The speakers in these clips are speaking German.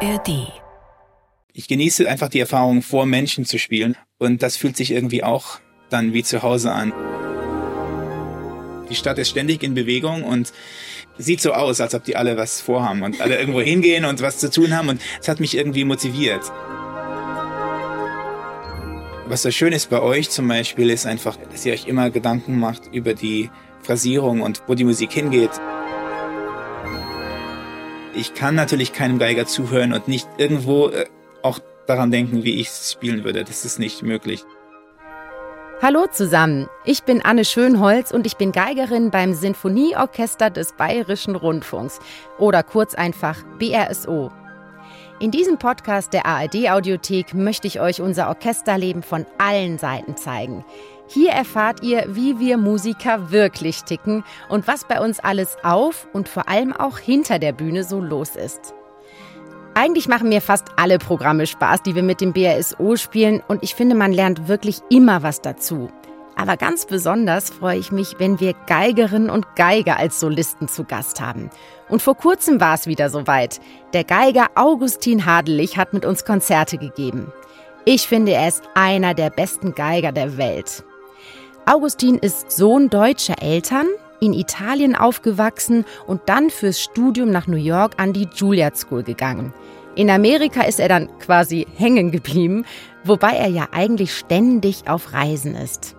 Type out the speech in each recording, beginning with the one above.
ARD. Ich genieße einfach die Erfahrung, vor Menschen zu spielen. Und das fühlt sich irgendwie auch dann wie zu Hause an. Die Stadt ist ständig in Bewegung und sieht so aus, als ob die alle was vorhaben und alle irgendwo hingehen und was zu tun haben. Und es hat mich irgendwie motiviert. Was so schön ist bei euch zum Beispiel, ist einfach, dass ihr euch immer Gedanken macht über die Phrasierung und wo die Musik hingeht. Ich kann natürlich keinem Geiger zuhören und nicht irgendwo äh, auch daran denken, wie ich es spielen würde. Das ist nicht möglich. Hallo zusammen, ich bin Anne Schönholz und ich bin Geigerin beim Sinfonieorchester des Bayerischen Rundfunks oder kurz einfach BRSO. In diesem Podcast der ARD Audiothek möchte ich euch unser Orchesterleben von allen Seiten zeigen. Hier erfahrt ihr, wie wir Musiker wirklich ticken und was bei uns alles auf und vor allem auch hinter der Bühne so los ist. Eigentlich machen mir fast alle Programme Spaß, die wir mit dem BRSO spielen und ich finde, man lernt wirklich immer was dazu. Aber ganz besonders freue ich mich, wenn wir Geigerinnen und Geiger als Solisten zu Gast haben. Und vor kurzem war es wieder soweit. Der Geiger Augustin Hadelich hat mit uns Konzerte gegeben. Ich finde, er ist einer der besten Geiger der Welt. Augustin ist Sohn deutscher Eltern, in Italien aufgewachsen und dann fürs Studium nach New York an die Juilliard School gegangen. In Amerika ist er dann quasi hängen geblieben, wobei er ja eigentlich ständig auf Reisen ist.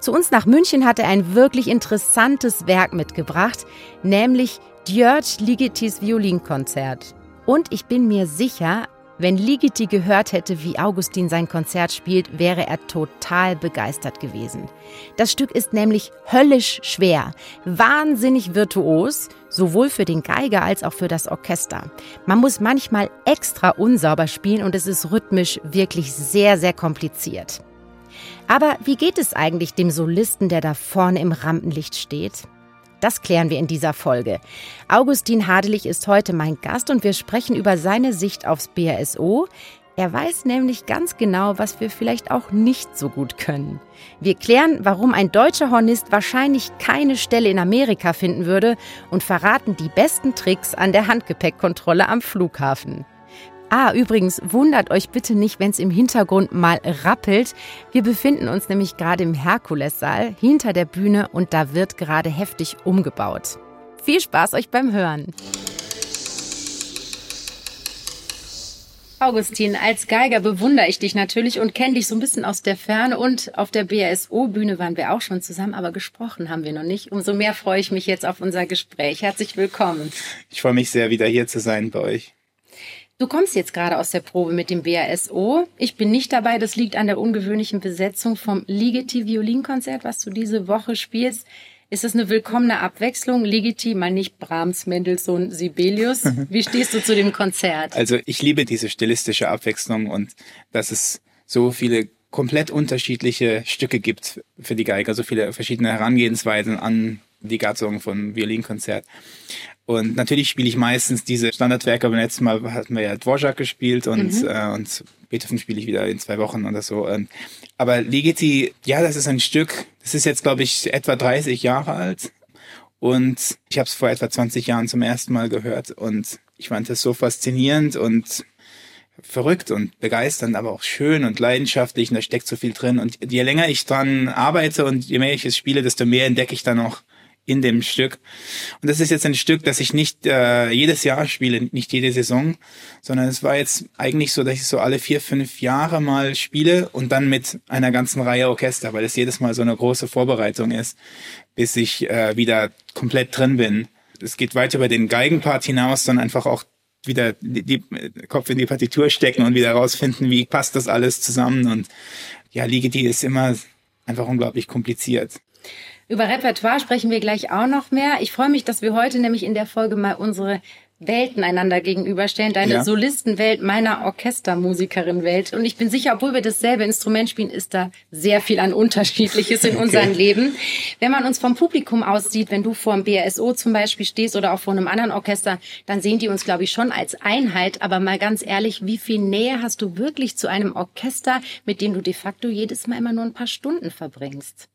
Zu uns nach München hat er ein wirklich interessantes Werk mitgebracht, nämlich Djörg Ligetis Violinkonzert. Und ich bin mir sicher, wenn Ligeti gehört hätte, wie Augustin sein Konzert spielt, wäre er total begeistert gewesen. Das Stück ist nämlich höllisch schwer, wahnsinnig virtuos, sowohl für den Geiger als auch für das Orchester. Man muss manchmal extra unsauber spielen und es ist rhythmisch wirklich sehr, sehr kompliziert. Aber wie geht es eigentlich dem Solisten, der da vorne im Rampenlicht steht? Das klären wir in dieser Folge. Augustin Hadelich ist heute mein Gast und wir sprechen über seine Sicht aufs BRSO. Er weiß nämlich ganz genau, was wir vielleicht auch nicht so gut können. Wir klären, warum ein deutscher Hornist wahrscheinlich keine Stelle in Amerika finden würde und verraten die besten Tricks an der Handgepäckkontrolle am Flughafen. Ah, übrigens, wundert euch bitte nicht, wenn es im Hintergrund mal rappelt. Wir befinden uns nämlich gerade im Herkulessaal hinter der Bühne und da wird gerade heftig umgebaut. Viel Spaß euch beim Hören. Augustin, als Geiger bewundere ich dich natürlich und kenne dich so ein bisschen aus der Ferne und auf der BSO-Bühne waren wir auch schon zusammen, aber gesprochen haben wir noch nicht. Umso mehr freue ich mich jetzt auf unser Gespräch. Herzlich willkommen. Ich freue mich sehr, wieder hier zu sein bei euch. Du kommst jetzt gerade aus der Probe mit dem BASO. Ich bin nicht dabei. Das liegt an der ungewöhnlichen Besetzung vom Ligeti Violinkonzert, was du diese Woche spielst. Ist das eine willkommene Abwechslung? Ligeti, mal nicht Brahms, Mendelssohn, Sibelius. Wie stehst du zu dem Konzert? Also ich liebe diese stilistische Abwechslung und dass es so viele komplett unterschiedliche Stücke gibt für die Geiger, so viele verschiedene Herangehensweisen an die Gattung von Violinkonzert. Und natürlich spiele ich meistens diese Standardwerke. Beim letzten Mal hatten wir ja Dvorak gespielt und, mhm. äh, und Beethoven spiele ich wieder in zwei Wochen oder so. Aber Ligeti, ja, das ist ein Stück, das ist jetzt, glaube ich, etwa 30 Jahre alt. Und ich habe es vor etwa 20 Jahren zum ersten Mal gehört. Und ich fand es so faszinierend und verrückt und begeisternd, aber auch schön und leidenschaftlich. Und da steckt so viel drin. Und je länger ich dran arbeite und je mehr ich es spiele, desto mehr entdecke ich da noch in dem Stück. Und das ist jetzt ein Stück, das ich nicht äh, jedes Jahr spiele, nicht jede Saison, sondern es war jetzt eigentlich so, dass ich so alle vier, fünf Jahre mal spiele und dann mit einer ganzen Reihe Orchester, weil es jedes Mal so eine große Vorbereitung ist, bis ich äh, wieder komplett drin bin. Es geht weit über den Geigenpart hinaus, sondern einfach auch wieder die, die Kopf in die Partitur stecken und wieder rausfinden, wie passt das alles zusammen. Und ja, Ligeti ist immer einfach unglaublich kompliziert. Über Repertoire sprechen wir gleich auch noch mehr. Ich freue mich, dass wir heute nämlich in der Folge mal unsere Welten einander gegenüberstellen. Deine ja. Solistenwelt, meiner Orchestermusikerin-Welt. Und ich bin sicher, obwohl wir dasselbe Instrument spielen, ist da sehr viel an Unterschiedliches in okay. unserem Leben. Wenn man uns vom Publikum aus sieht, wenn du vor dem BSO zum Beispiel stehst oder auch vor einem anderen Orchester, dann sehen die uns, glaube ich, schon als Einheit. Aber mal ganz ehrlich, wie viel Nähe hast du wirklich zu einem Orchester, mit dem du de facto jedes Mal immer nur ein paar Stunden verbringst?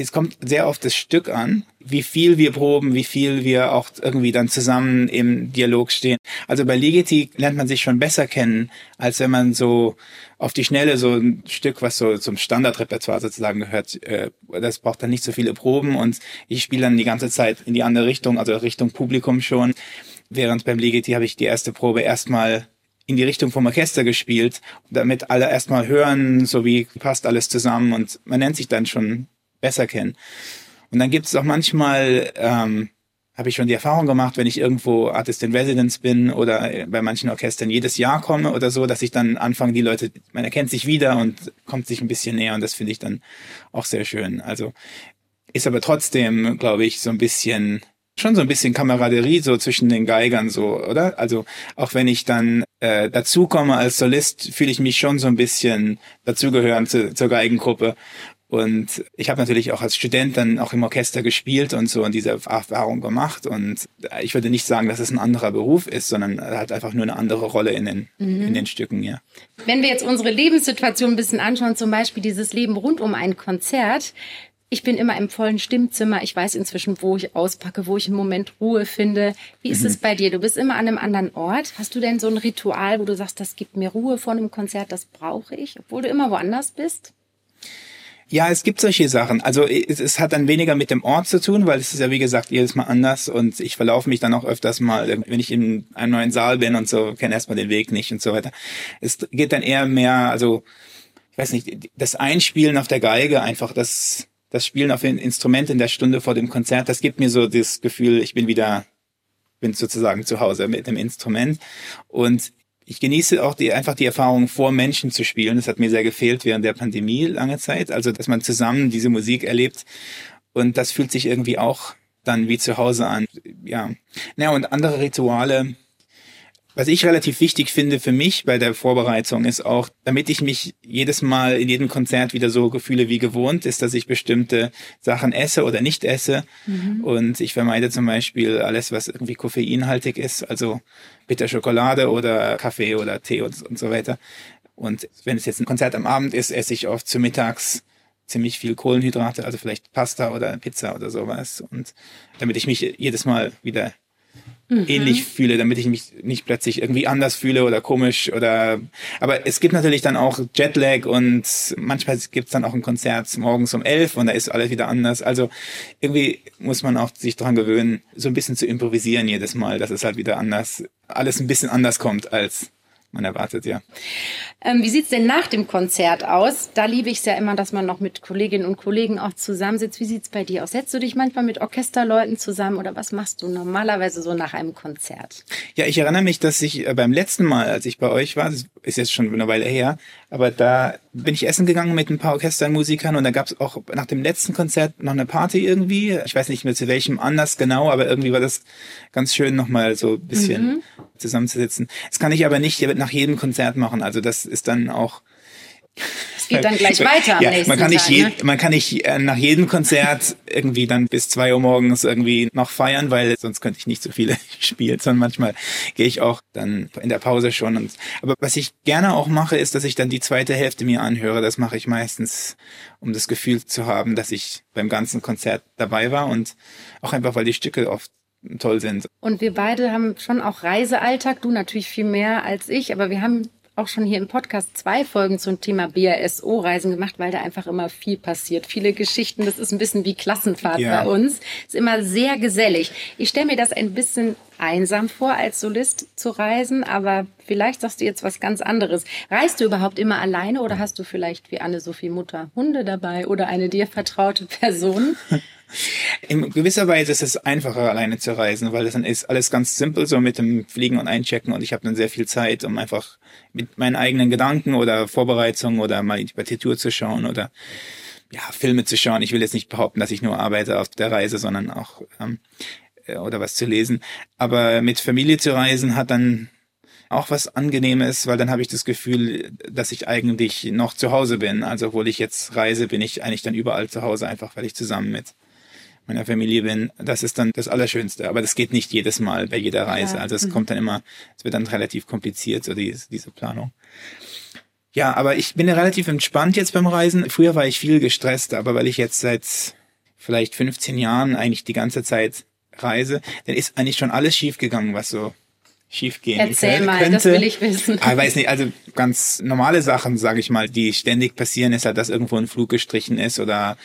Es kommt sehr auf das Stück an, wie viel wir proben, wie viel wir auch irgendwie dann zusammen im Dialog stehen. Also bei Ligeti lernt man sich schon besser kennen, als wenn man so auf die Schnelle so ein Stück, was so zum Standardrepertoire sozusagen gehört, äh, das braucht dann nicht so viele Proben und ich spiele dann die ganze Zeit in die andere Richtung, also Richtung Publikum schon. Während beim Ligeti habe ich die erste Probe erstmal in die Richtung vom Orchester gespielt, damit alle erstmal hören, so wie passt alles zusammen und man nennt sich dann schon besser kennen. Und dann gibt es auch manchmal, ähm, habe ich schon die Erfahrung gemacht, wenn ich irgendwo Artist in Residence bin oder bei manchen Orchestern jedes Jahr komme oder so, dass ich dann anfange, die Leute, man erkennt sich wieder und kommt sich ein bisschen näher und das finde ich dann auch sehr schön. Also ist aber trotzdem, glaube ich, so ein bisschen schon so ein bisschen Kameraderie so zwischen den Geigern so, oder? Also auch wenn ich dann äh, dazukomme als Solist, fühle ich mich schon so ein bisschen dazugehören zu, zur Geigengruppe und ich habe natürlich auch als Student dann auch im Orchester gespielt und so und diese Erfahrung gemacht. Und ich würde nicht sagen, dass es ein anderer Beruf ist, sondern halt einfach nur eine andere Rolle in den, mhm. in den Stücken, ja. Wenn wir jetzt unsere Lebenssituation ein bisschen anschauen, zum Beispiel dieses Leben rund um ein Konzert, ich bin immer im vollen Stimmzimmer. Ich weiß inzwischen, wo ich auspacke, wo ich im Moment Ruhe finde. Wie ist mhm. es bei dir? Du bist immer an einem anderen Ort. Hast du denn so ein Ritual, wo du sagst, das gibt mir Ruhe vor einem Konzert, das brauche ich, obwohl du immer woanders bist? Ja, es gibt solche Sachen. Also es, es, hat dann weniger mit dem Ort zu tun, weil es ist ja wie gesagt jedes Mal anders und ich verlaufe mich dann auch öfters mal, wenn ich in einem neuen Saal bin und so, kenne erstmal den Weg nicht und so weiter. Es geht dann eher mehr, also ich weiß nicht, das Einspielen auf der Geige, einfach das, das Spielen auf ein Instrument in der Stunde vor dem Konzert, das gibt mir so das Gefühl, ich bin wieder bin sozusagen zu Hause mit dem Instrument. Und ich genieße auch die, einfach die Erfahrung, vor Menschen zu spielen. Das hat mir sehr gefehlt während der Pandemie lange Zeit. Also, dass man zusammen diese Musik erlebt. Und das fühlt sich irgendwie auch dann wie zu Hause an. Ja. Naja, und andere Rituale, was ich relativ wichtig finde für mich bei der Vorbereitung ist auch, damit ich mich jedes Mal in jedem Konzert wieder so gefühle wie gewohnt, ist, dass ich bestimmte Sachen esse oder nicht esse. Mhm. Und ich vermeide zum Beispiel alles, was irgendwie koffeinhaltig ist, also bitter Schokolade oder Kaffee oder Tee und, und so weiter. Und wenn es jetzt ein Konzert am Abend ist, esse ich oft zu mittags ziemlich viel Kohlenhydrate, also vielleicht Pasta oder Pizza oder sowas. Und damit ich mich jedes Mal wieder mhm. ähnlich fühle, damit ich mich nicht plötzlich irgendwie anders fühle oder komisch oder aber es gibt natürlich dann auch Jetlag und manchmal gibt's dann auch ein Konzert morgens um elf und da ist alles wieder anders. Also irgendwie muss man auch sich dran gewöhnen, so ein bisschen zu improvisieren jedes Mal, dass es halt wieder anders, alles ein bisschen anders kommt als man erwartet, ja. Ähm, wie sieht's denn nach dem Konzert aus? Da liebe ich es ja immer, dass man noch mit Kolleginnen und Kollegen auch zusammensitzt. Wie sieht's bei dir aus? Setzt du dich manchmal mit Orchesterleuten zusammen oder was machst du normalerweise so nach einem Konzert? Ja, ich erinnere mich, dass ich äh, beim letzten Mal, als ich bei euch war, das ist jetzt schon eine Weile her, aber da bin ich essen gegangen mit ein paar Orchestermusikern und da gab es auch nach dem letzten Konzert noch eine Party irgendwie. Ich weiß nicht mehr zu welchem anders genau, aber irgendwie war das ganz schön nochmal so ein bisschen mhm. zusammenzusitzen. Das kann ich aber nicht nach jedem Konzert machen. Also das ist dann auch es geht dann gleich weiter am ja, nächsten man kann nicht Tag, je, ne? man kann nicht äh, nach jedem Konzert irgendwie dann bis zwei Uhr morgens irgendwie noch feiern, weil sonst könnte ich nicht so viele spielen, sondern manchmal gehe ich auch dann in der Pause schon. Und, aber was ich gerne auch mache, ist, dass ich dann die zweite Hälfte mir anhöre. Das mache ich meistens, um das Gefühl zu haben, dass ich beim ganzen Konzert dabei war und auch einfach, weil die Stücke oft toll sind. Und wir beide haben schon auch Reisealltag, du natürlich viel mehr als ich, aber wir haben auch schon hier im Podcast zwei Folgen zum Thema BASO-Reisen gemacht, weil da einfach immer viel passiert. Viele Geschichten, das ist ein bisschen wie Klassenfahrt ja. bei uns. Ist immer sehr gesellig. Ich stelle mir das ein bisschen einsam vor, als Solist zu reisen, aber vielleicht sagst du jetzt was ganz anderes. Reist du überhaupt immer alleine oder hast du vielleicht wie Anne-Sophie Mutter Hunde dabei oder eine dir vertraute Person? In gewisser Weise ist es einfacher, alleine zu reisen, weil das dann ist alles ganz simpel, so mit dem Fliegen und Einchecken und ich habe dann sehr viel Zeit, um einfach mit meinen eigenen Gedanken oder Vorbereitungen oder mal die Partitur zu schauen oder ja, Filme zu schauen. Ich will jetzt nicht behaupten, dass ich nur arbeite auf der Reise, sondern auch ähm, äh, oder was zu lesen. Aber mit Familie zu reisen hat dann auch was Angenehmes, weil dann habe ich das Gefühl, dass ich eigentlich noch zu Hause bin. Also obwohl ich jetzt reise, bin ich eigentlich dann überall zu Hause, einfach weil ich zusammen mit meiner Familie bin, das ist dann das Allerschönste. Aber das geht nicht jedes Mal bei jeder Reise. Ja. Also es mhm. kommt dann immer, es wird dann relativ kompliziert, so diese, diese Planung. Ja, aber ich bin ja relativ entspannt jetzt beim Reisen. Früher war ich viel gestresst, aber weil ich jetzt seit vielleicht 15 Jahren eigentlich die ganze Zeit reise, dann ist eigentlich schon alles schiefgegangen, was so schiefgehen Erzähl könnte. mal, das will ich wissen. Ich weiß nicht, also ganz normale Sachen, sage ich mal, die ständig passieren, ist halt, dass irgendwo ein Flug gestrichen ist oder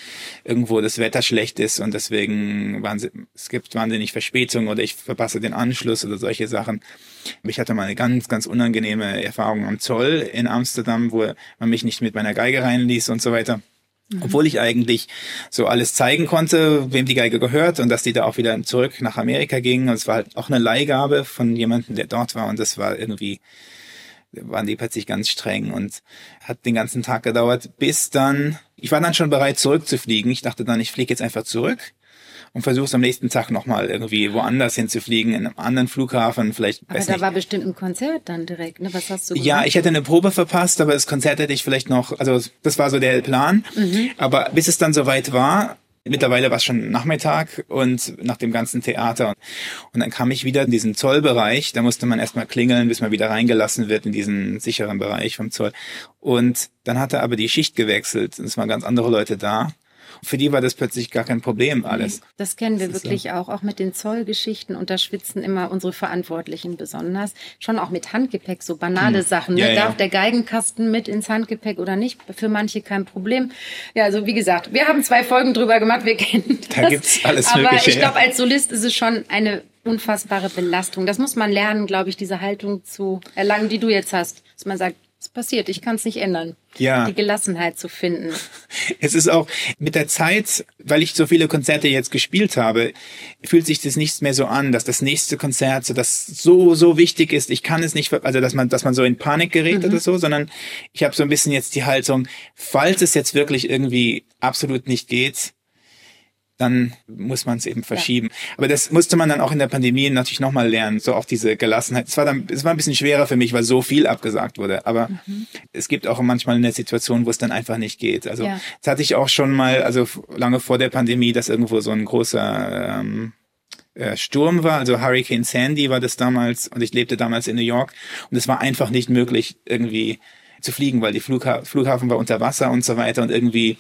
irgendwo das Wetter schlecht ist und deswegen es gibt wahnsinnig Verspätungen oder ich verpasse den Anschluss oder solche Sachen. Ich hatte mal eine ganz, ganz unangenehme Erfahrung am Zoll in Amsterdam, wo man mich nicht mit meiner Geige reinließ und so weiter. Mhm. Obwohl ich eigentlich so alles zeigen konnte, wem die Geige gehört und dass die da auch wieder zurück nach Amerika gingen. Und es war halt auch eine Leihgabe von jemandem, der dort war. Und das war irgendwie, waren die plötzlich ganz streng und hat den ganzen Tag gedauert, bis dann, ich war dann schon bereit zurückzufliegen. Ich dachte dann, ich fliege jetzt einfach zurück und versuchst am nächsten Tag nochmal irgendwie woanders hinzufliegen, in einem anderen Flughafen, vielleicht. Aber da nicht. war bestimmt ein Konzert dann direkt, ne? Was hast du gemacht? Ja, ich hätte eine Probe verpasst, aber das Konzert hätte ich vielleicht noch, also das war so der Plan. Mhm. Aber bis es dann soweit war, Mittlerweile war es schon Nachmittag und nach dem ganzen Theater. Und dann kam ich wieder in diesen Zollbereich. Da musste man erstmal klingeln, bis man wieder reingelassen wird in diesen sicheren Bereich vom Zoll. Und dann hatte aber die Schicht gewechselt. Es waren ganz andere Leute da für die war das plötzlich gar kein Problem alles. Das kennen wir das wirklich so. auch, auch mit den Zollgeschichten und da schwitzen immer unsere Verantwortlichen besonders. Schon auch mit Handgepäck, so banale hm. Sachen. Ne? Ja, Darf der Geigenkasten mit ins Handgepäck oder nicht? Für manche kein Problem. Ja, also wie gesagt, wir haben zwei Folgen drüber gemacht, wir kennen das. Da gibt's alles Aber Mögliche. ich glaube, als Solist ist es schon eine unfassbare Belastung. Das muss man lernen, glaube ich, diese Haltung zu erlangen, die du jetzt hast. Dass man sagt, passiert, ich kann es nicht ändern. Ja. Die Gelassenheit zu finden. Es ist auch mit der Zeit, weil ich so viele Konzerte jetzt gespielt habe, fühlt sich das nicht mehr so an, dass das nächste Konzert so das so so wichtig ist. Ich kann es nicht, also dass man dass man so in Panik gerät mhm. oder so, sondern ich habe so ein bisschen jetzt die Haltung, falls es jetzt wirklich irgendwie absolut nicht geht, dann muss man es eben verschieben. Ja. Aber das musste man dann auch in der Pandemie natürlich nochmal lernen, so auch diese Gelassenheit. Es war dann, es war ein bisschen schwerer für mich, weil so viel abgesagt wurde. Aber mhm. es gibt auch manchmal eine Situation, wo es dann einfach nicht geht. Also ja. das hatte ich auch schon mal, also lange vor der Pandemie, dass irgendwo so ein großer ähm, äh, Sturm war, also Hurricane Sandy war das damals und ich lebte damals in New York und es war einfach nicht möglich irgendwie zu fliegen, weil die Flugha Flughafen war unter Wasser und so weiter und irgendwie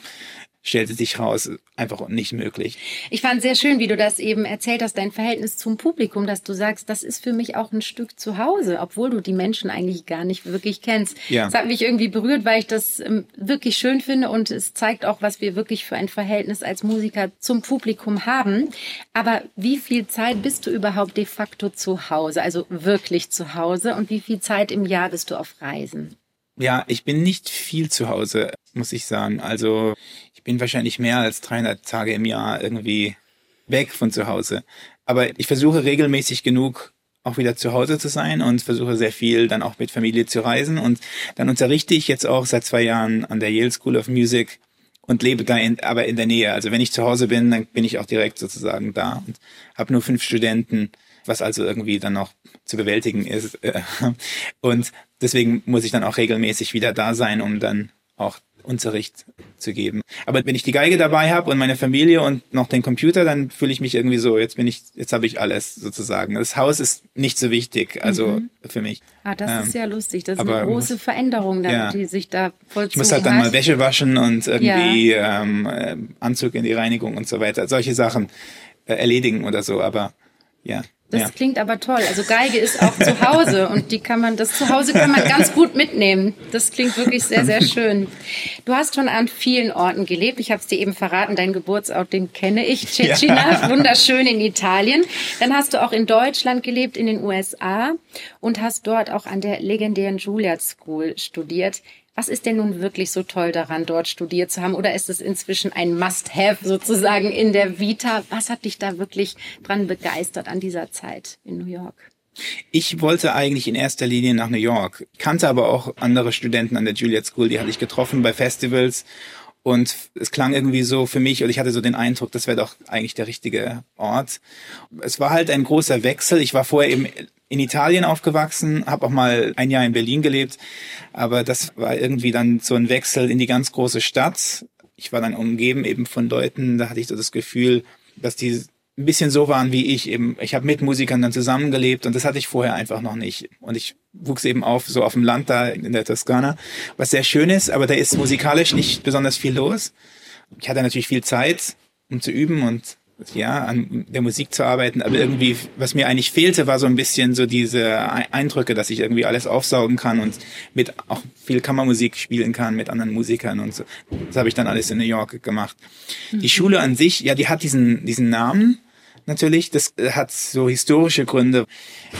stellte sich raus, einfach nicht möglich. Ich fand sehr schön, wie du das eben erzählt hast, dein Verhältnis zum Publikum, dass du sagst, das ist für mich auch ein Stück zu Hause, obwohl du die Menschen eigentlich gar nicht wirklich kennst. Ja. Das hat mich irgendwie berührt, weil ich das ähm, wirklich schön finde und es zeigt auch, was wir wirklich für ein Verhältnis als Musiker zum Publikum haben. Aber wie viel Zeit bist du überhaupt de facto zu Hause, also wirklich zu Hause und wie viel Zeit im Jahr bist du auf Reisen? Ja, ich bin nicht viel zu Hause, muss ich sagen. Also bin wahrscheinlich mehr als 300 Tage im Jahr irgendwie weg von zu Hause. Aber ich versuche regelmäßig genug auch wieder zu Hause zu sein und versuche sehr viel dann auch mit Familie zu reisen. Und dann unterrichte ich jetzt auch seit zwei Jahren an der Yale School of Music und lebe da in, aber in der Nähe. Also wenn ich zu Hause bin, dann bin ich auch direkt sozusagen da und habe nur fünf Studenten, was also irgendwie dann noch zu bewältigen ist. Und deswegen muss ich dann auch regelmäßig wieder da sein, um dann auch Unterricht zu geben. Aber wenn ich die Geige dabei habe und meine Familie und noch den Computer, dann fühle ich mich irgendwie so, jetzt bin ich, jetzt habe ich alles sozusagen. Das Haus ist nicht so wichtig, also mhm. für mich. Ah, das ähm, ist ja lustig. Das ist eine große muss, Veränderung, dann, ja. die sich da vollzogen Ich muss halt dann mal Wäsche waschen und irgendwie ja. ähm, äh, Anzug in die Reinigung und so weiter. Solche Sachen äh, erledigen oder so, aber ja. Das ja. klingt aber toll. Also Geige ist auch zu Hause und die kann man, das zu Hause kann man ganz gut mitnehmen. Das klingt wirklich sehr, sehr schön. Du hast schon an vielen Orten gelebt. Ich habe es dir eben verraten, dein Geburtsort, den kenne ich. Cecina, ja. wunderschön in Italien. Dann hast du auch in Deutschland gelebt, in den USA und hast dort auch an der legendären Juilliard School studiert. Was ist denn nun wirklich so toll daran, dort studiert zu haben? Oder ist es inzwischen ein Must-Have sozusagen in der Vita? Was hat dich da wirklich dran begeistert an dieser Zeit in New York? Ich wollte eigentlich in erster Linie nach New York, kannte aber auch andere Studenten an der Juilliard School, die hatte ich getroffen bei Festivals und es klang irgendwie so für mich, und ich hatte so den Eindruck, das wäre doch eigentlich der richtige Ort. Es war halt ein großer Wechsel. Ich war vorher eben in Italien aufgewachsen, habe auch mal ein Jahr in Berlin gelebt, aber das war irgendwie dann so ein Wechsel in die ganz große Stadt. Ich war dann umgeben eben von Leuten, da hatte ich so das Gefühl, dass die ein bisschen so waren wie ich eben. Ich habe mit Musikern dann zusammengelebt und das hatte ich vorher einfach noch nicht. Und ich wuchs eben auf so auf dem Land da in der Toskana, was sehr schön ist, aber da ist musikalisch nicht besonders viel los. Ich hatte natürlich viel Zeit um zu üben und ja, an der Musik zu arbeiten, aber irgendwie, was mir eigentlich fehlte, war so ein bisschen so diese Eindrücke, dass ich irgendwie alles aufsaugen kann und mit auch viel Kammermusik spielen kann mit anderen Musikern und so. Das habe ich dann alles in New York gemacht. Mhm. Die Schule an sich, ja, die hat diesen, diesen Namen natürlich, das hat so historische Gründe.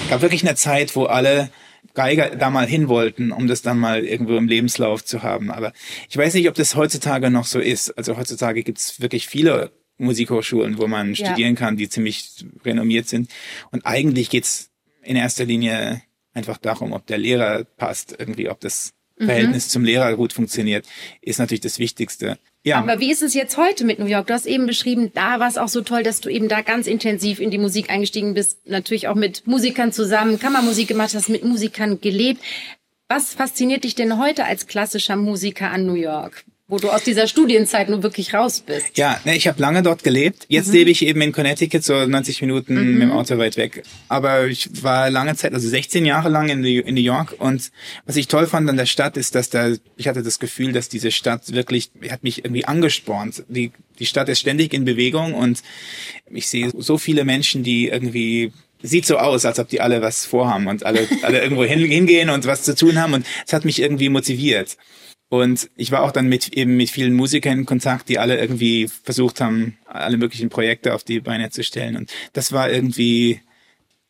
Es gab wirklich eine Zeit, wo alle Geiger da mal hin wollten, um das dann mal irgendwo im Lebenslauf zu haben. Aber ich weiß nicht, ob das heutzutage noch so ist. Also heutzutage gibt es wirklich viele Musikhochschulen, wo man ja. studieren kann, die ziemlich renommiert sind. Und eigentlich geht's in erster Linie einfach darum, ob der Lehrer passt, irgendwie, ob das mhm. Verhältnis zum Lehrer gut funktioniert, ist natürlich das Wichtigste. Ja. Aber wie ist es jetzt heute mit New York? Du hast eben beschrieben, da war es auch so toll, dass du eben da ganz intensiv in die Musik eingestiegen bist, natürlich auch mit Musikern zusammen, Kammermusik gemacht hast, mit Musikern gelebt. Was fasziniert dich denn heute als klassischer Musiker an New York? Wo du aus dieser Studienzeit nur wirklich raus bist. Ja, ne, ich habe lange dort gelebt. Jetzt mhm. lebe ich eben in Connecticut, so 90 Minuten mhm. mit dem Auto weit weg. Aber ich war lange Zeit, also 16 Jahre lang in, New York. Und was ich toll fand an der Stadt ist, dass da, ich hatte das Gefühl, dass diese Stadt wirklich, hat mich irgendwie angespornt. Die, die Stadt ist ständig in Bewegung und ich sehe so viele Menschen, die irgendwie sieht so aus, als ob die alle was vorhaben und alle, alle irgendwo hingehen und was zu tun haben. Und es hat mich irgendwie motiviert. Und ich war auch dann mit eben mit vielen Musikern in Kontakt, die alle irgendwie versucht haben, alle möglichen Projekte auf die Beine zu stellen. Und das war irgendwie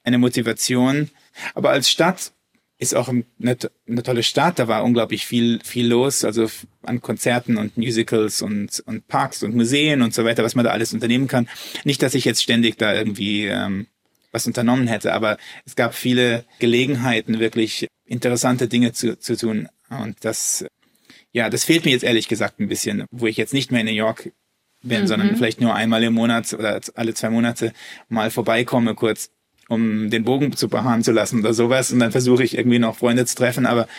eine Motivation. Aber als Stadt ist auch eine, eine tolle Stadt. Da war unglaublich viel, viel los, also an Konzerten und Musicals und, und Parks und Museen und so weiter, was man da alles unternehmen kann. Nicht, dass ich jetzt ständig da irgendwie ähm, was unternommen hätte, aber es gab viele Gelegenheiten, wirklich interessante Dinge zu, zu tun. Und das ja, das fehlt mir jetzt ehrlich gesagt ein bisschen, wo ich jetzt nicht mehr in New York bin, mhm. sondern vielleicht nur einmal im Monat oder alle zwei Monate mal vorbeikomme kurz, um den Bogen zu behaaren zu lassen oder sowas. Und dann versuche ich irgendwie noch Freunde zu treffen, aber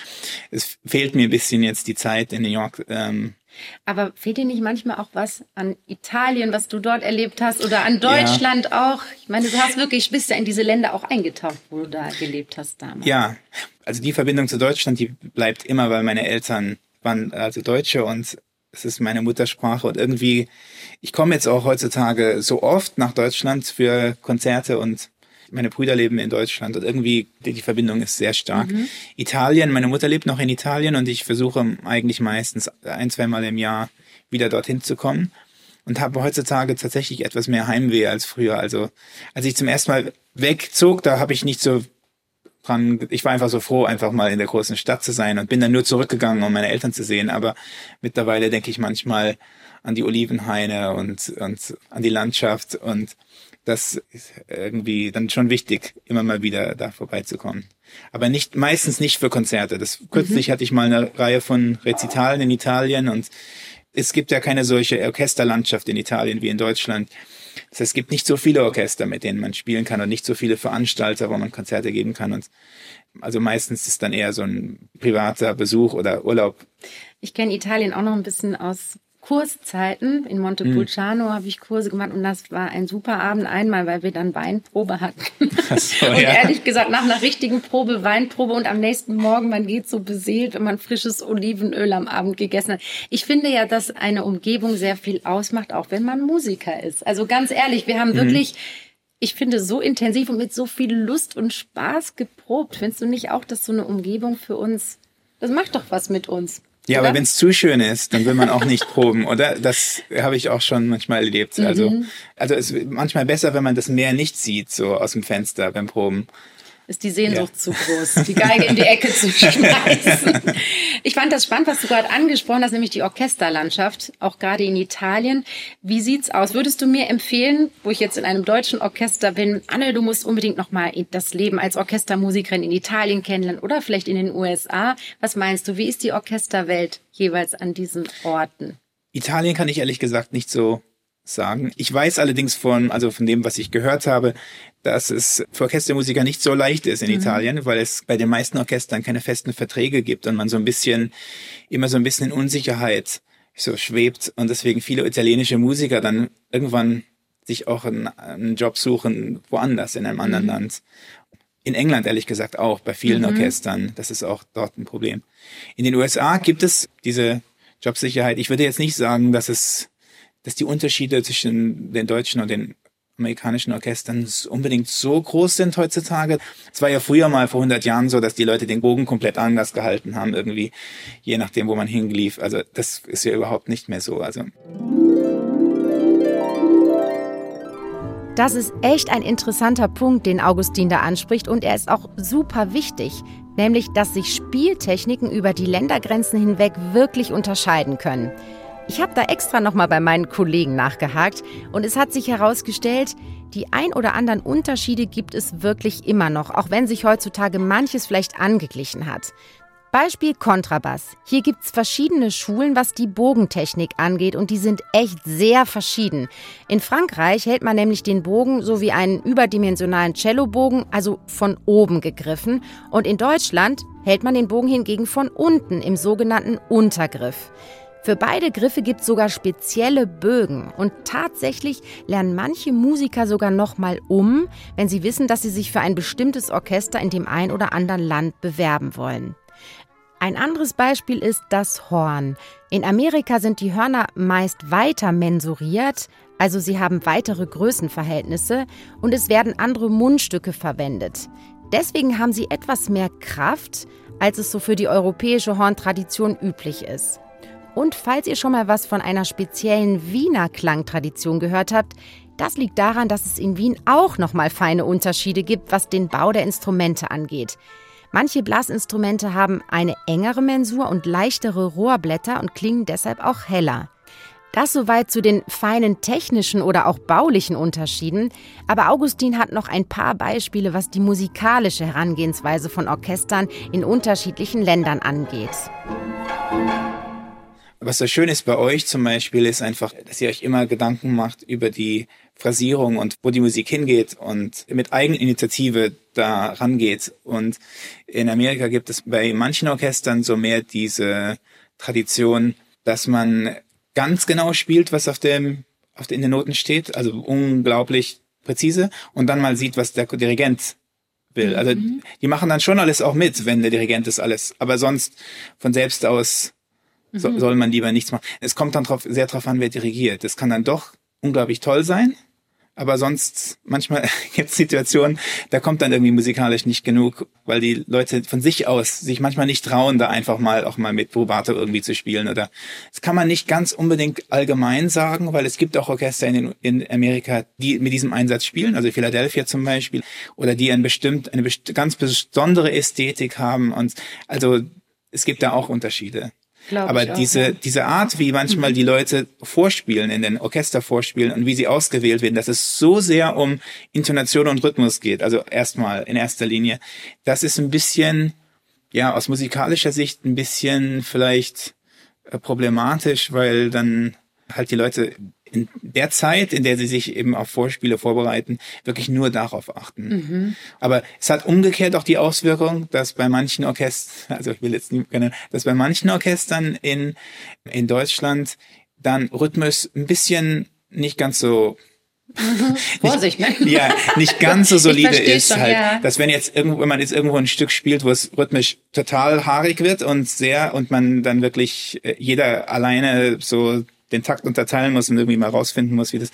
es fehlt mir ein bisschen jetzt die Zeit in New York. Ähm, aber fehlt dir nicht manchmal auch was an Italien, was du dort erlebt hast, oder an Deutschland ja. auch? Ich meine, du hast wirklich, bist ja in diese Länder auch eingetaucht, wo du da gelebt hast damals. Ja, also die Verbindung zu Deutschland, die bleibt immer, weil meine Eltern waren also Deutsche und es ist meine Muttersprache und irgendwie, ich komme jetzt auch heutzutage so oft nach Deutschland für Konzerte und meine Brüder leben in Deutschland und irgendwie die, die Verbindung ist sehr stark. Mhm. Italien, meine Mutter lebt noch in Italien und ich versuche eigentlich meistens ein, zwei Mal im Jahr wieder dorthin zu kommen und habe heutzutage tatsächlich etwas mehr Heimweh als früher. Also als ich zum ersten Mal wegzog, da habe ich nicht so dran, ich war einfach so froh, einfach mal in der großen Stadt zu sein und bin dann nur zurückgegangen, um meine Eltern zu sehen. Aber mittlerweile denke ich manchmal an die Olivenhaine und, und an die Landschaft und das ist irgendwie dann schon wichtig, immer mal wieder da vorbeizukommen. Aber nicht, meistens nicht für Konzerte. Das, kürzlich mhm. hatte ich mal eine Reihe von Rezitalen in Italien und es gibt ja keine solche Orchesterlandschaft in Italien wie in Deutschland. Das heißt, es gibt nicht so viele Orchester, mit denen man spielen kann und nicht so viele Veranstalter, wo man Konzerte geben kann. Und also meistens ist dann eher so ein privater Besuch oder Urlaub. Ich kenne Italien auch noch ein bisschen aus Kurszeiten. In Montepulciano mhm. habe ich Kurse gemacht und das war ein super Abend einmal, weil wir dann Weinprobe hatten. So, und ja. ehrlich gesagt, nach einer richtigen Probe, Weinprobe und am nächsten Morgen, man geht so beseelt, wenn man frisches Olivenöl am Abend gegessen hat. Ich finde ja, dass eine Umgebung sehr viel ausmacht, auch wenn man Musiker ist. Also ganz ehrlich, wir haben mhm. wirklich ich finde, so intensiv und mit so viel Lust und Spaß geprobt. Findest du nicht auch, dass so eine Umgebung für uns, das macht doch was mit uns? Ja, oder? aber wenn es zu schön ist, dann will man auch nicht proben, oder? Das habe ich auch schon manchmal erlebt. Also, mhm. also es ist manchmal besser, wenn man das Meer nicht sieht, so aus dem Fenster beim Proben ist die Sehnsucht ja. zu groß, die Geige in die Ecke zu schmeißen. Ich fand das spannend, was du gerade angesprochen hast, nämlich die Orchesterlandschaft, auch gerade in Italien. Wie sieht's aus? Würdest du mir empfehlen, wo ich jetzt in einem deutschen Orchester bin, Anne, du musst unbedingt noch mal das Leben als Orchestermusikerin in Italien kennenlernen oder vielleicht in den USA. Was meinst du? Wie ist die Orchesterwelt jeweils an diesen Orten? Italien kann ich ehrlich gesagt nicht so sagen. Ich weiß allerdings von, also von dem, was ich gehört habe, dass es für Orchestermusiker nicht so leicht ist in mhm. Italien, weil es bei den meisten Orchestern keine festen Verträge gibt und man so ein bisschen, immer so ein bisschen in Unsicherheit so schwebt und deswegen viele italienische Musiker dann irgendwann sich auch einen, einen Job suchen woanders in einem anderen mhm. Land. In England ehrlich gesagt auch, bei vielen mhm. Orchestern. Das ist auch dort ein Problem. In den USA gibt es diese Jobsicherheit. Ich würde jetzt nicht sagen, dass es dass die Unterschiede zwischen den deutschen und den amerikanischen Orchestern unbedingt so groß sind heutzutage. Es war ja früher mal vor 100 Jahren so, dass die Leute den Bogen komplett anders gehalten haben, irgendwie, je nachdem, wo man hinglief. Also das ist ja überhaupt nicht mehr so. Also. Das ist echt ein interessanter Punkt, den Augustin da anspricht und er ist auch super wichtig, nämlich dass sich Spieltechniken über die Ländergrenzen hinweg wirklich unterscheiden können. Ich habe da extra nochmal bei meinen Kollegen nachgehakt und es hat sich herausgestellt, die ein oder anderen Unterschiede gibt es wirklich immer noch, auch wenn sich heutzutage manches vielleicht angeglichen hat. Beispiel Kontrabass. Hier gibt es verschiedene Schulen, was die Bogentechnik angeht und die sind echt sehr verschieden. In Frankreich hält man nämlich den Bogen so wie einen überdimensionalen Cellobogen, also von oben gegriffen und in Deutschland hält man den Bogen hingegen von unten im sogenannten Untergriff. Für beide Griffe gibt es sogar spezielle Bögen und tatsächlich lernen manche Musiker sogar nochmal um, wenn sie wissen, dass sie sich für ein bestimmtes Orchester in dem ein oder anderen Land bewerben wollen. Ein anderes Beispiel ist das Horn. In Amerika sind die Hörner meist weiter mensuriert, also sie haben weitere Größenverhältnisse und es werden andere Mundstücke verwendet. Deswegen haben sie etwas mehr Kraft, als es so für die europäische Horntradition üblich ist. Und falls ihr schon mal was von einer speziellen Wiener Klangtradition gehört habt, das liegt daran, dass es in Wien auch nochmal feine Unterschiede gibt, was den Bau der Instrumente angeht. Manche Blasinstrumente haben eine engere Mensur und leichtere Rohrblätter und klingen deshalb auch heller. Das soweit zu den feinen technischen oder auch baulichen Unterschieden. Aber Augustin hat noch ein paar Beispiele, was die musikalische Herangehensweise von Orchestern in unterschiedlichen Ländern angeht. Was so schön ist bei euch zum Beispiel, ist einfach, dass ihr euch immer Gedanken macht über die Phrasierung und wo die Musik hingeht und mit Eigeninitiative da rangeht. Und in Amerika gibt es bei manchen Orchestern so mehr diese Tradition, dass man ganz genau spielt, was auf dem, auf den, in den Noten steht, also unglaublich präzise und dann mal sieht, was der Dirigent will. Also mhm. die machen dann schon alles auch mit, wenn der Dirigent das alles, aber sonst von selbst aus so, mhm. soll man lieber nichts machen. Es kommt dann drauf, sehr drauf an, wer dirigiert. Das kann dann doch unglaublich toll sein, aber sonst manchmal gibt es Situationen, da kommt dann irgendwie musikalisch nicht genug, weil die Leute von sich aus sich manchmal nicht trauen, da einfach mal auch mal mit Probato irgendwie zu spielen oder das kann man nicht ganz unbedingt allgemein sagen, weil es gibt auch Orchester in, in Amerika, die mit diesem Einsatz spielen, also Philadelphia zum Beispiel, oder die ein bestimmt eine best ganz besondere Ästhetik haben und also es gibt da auch Unterschiede. Glaub Aber diese, auch, ja. diese Art, wie manchmal die Leute vorspielen, in den Orchester vorspielen und wie sie ausgewählt werden, dass es so sehr um Intonation und Rhythmus geht, also erstmal in erster Linie, das ist ein bisschen, ja, aus musikalischer Sicht ein bisschen vielleicht äh, problematisch, weil dann halt die Leute in der Zeit, in der sie sich eben auf Vorspiele vorbereiten, wirklich nur darauf achten. Mhm. Aber es hat umgekehrt auch die Auswirkung, dass bei manchen Orchestern, also ich will jetzt nicht kennen, dass bei manchen Orchestern in, in Deutschland dann Rhythmus ein bisschen nicht ganz so Mhm. Vorsicht, ne? ja, nicht ganz so solide ist schon, halt, ja. dass wenn jetzt irgendwo, wenn man jetzt irgendwo ein Stück spielt, wo es rhythmisch total haarig wird und sehr und man dann wirklich äh, jeder alleine so den Takt unterteilen muss und irgendwie mal rausfinden muss, wie das,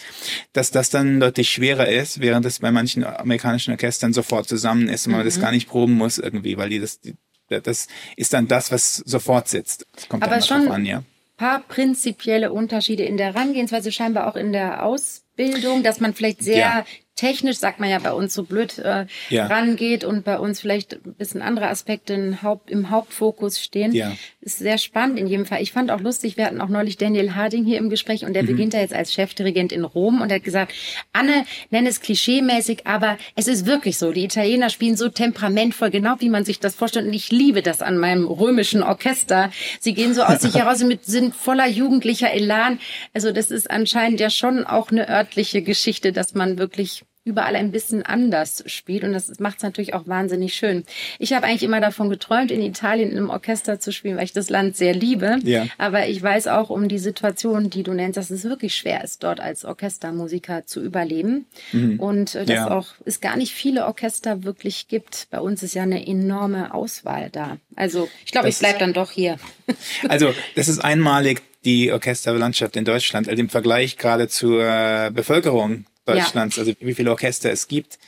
dass das dann deutlich schwerer ist, während es bei manchen amerikanischen Orchestern sofort zusammen ist und man mhm. das gar nicht proben muss irgendwie, weil die das, die, das ist dann das, was sofort sitzt. Das kommt Aber schon an, ja. paar prinzipielle Unterschiede in der Herangehensweise, scheinbar auch in der Ausbildung, dass man vielleicht sehr ja technisch, sagt man ja bei uns so blöd, äh, ja. rangeht und bei uns vielleicht ein bisschen andere Aspekte im, Haupt, im Hauptfokus stehen. Ja. Ist sehr spannend in jedem Fall. Ich fand auch lustig, wir hatten auch neulich Daniel Harding hier im Gespräch und der mhm. beginnt da jetzt als Chefdirigent in Rom und er hat gesagt, Anne, nenn es klischeemäßig, aber es ist wirklich so. Die Italiener spielen so temperamentvoll, genau wie man sich das vorstellt und ich liebe das an meinem römischen Orchester. Sie gehen so aus sich heraus mit, sind voller jugendlicher Elan. Also das ist anscheinend ja schon auch eine örtliche Geschichte, dass man wirklich überall ein bisschen anders spielt und das macht es natürlich auch wahnsinnig schön. Ich habe eigentlich immer davon geträumt, in Italien in einem Orchester zu spielen, weil ich das Land sehr liebe. Ja. Aber ich weiß auch um die Situation, die du nennst, dass es wirklich schwer ist, dort als Orchestermusiker zu überleben mhm. und äh, dass ja. auch es gar nicht viele Orchester wirklich gibt. Bei uns ist ja eine enorme Auswahl da. Also ich glaube, ich bleib dann doch hier. Also das ist einmalig die Orchesterlandschaft in Deutschland, also im Vergleich gerade zur äh, Bevölkerung Deutschlands, ja. also wie viele Orchester es gibt.